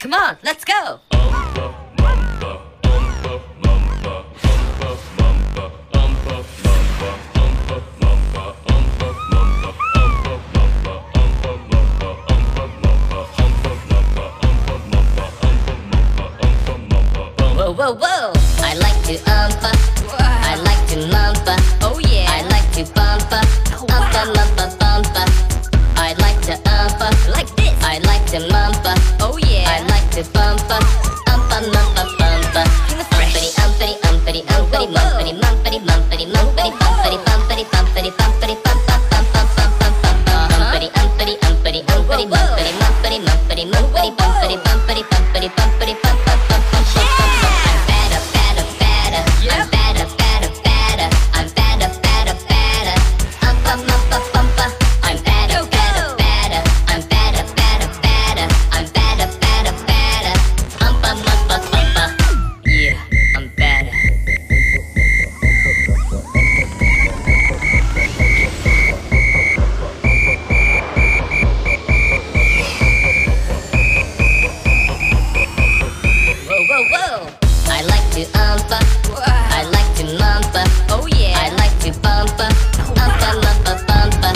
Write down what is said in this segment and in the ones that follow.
Come on, let's go. Whoa, whoa, whoa. I like to umpa. I like to mumpa. Oh yeah. I like to bumpa. Oh, umpa, mumpa, bumpa. I like to umpa. Like this. I like to mumpa. I like to umpa. I like to mumpa. Oh yeah. I like to bumpa. Umpa, mumpa, bumpa.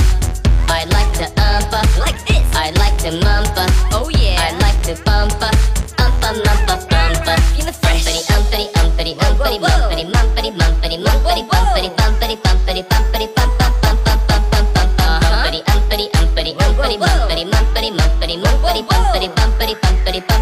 I like to umpa. Like this. I like to mumpa. Oh yeah. I like to bumpa. Umpa, mumpa, bumpa. Feeling fresh. Umpity, umpity, umpity, umpity, mumpity, mumpity, mumpity, bumpity, bumpity, bumpity, bumpity, bum, bum, bum, bum, bum, bum, bum, bum. Umpity, umpity, umpity, umpity, mumpity, mumpity, mumpity, mumpity, bumpity, bumpity, bumpity, bumpity, bum, bum,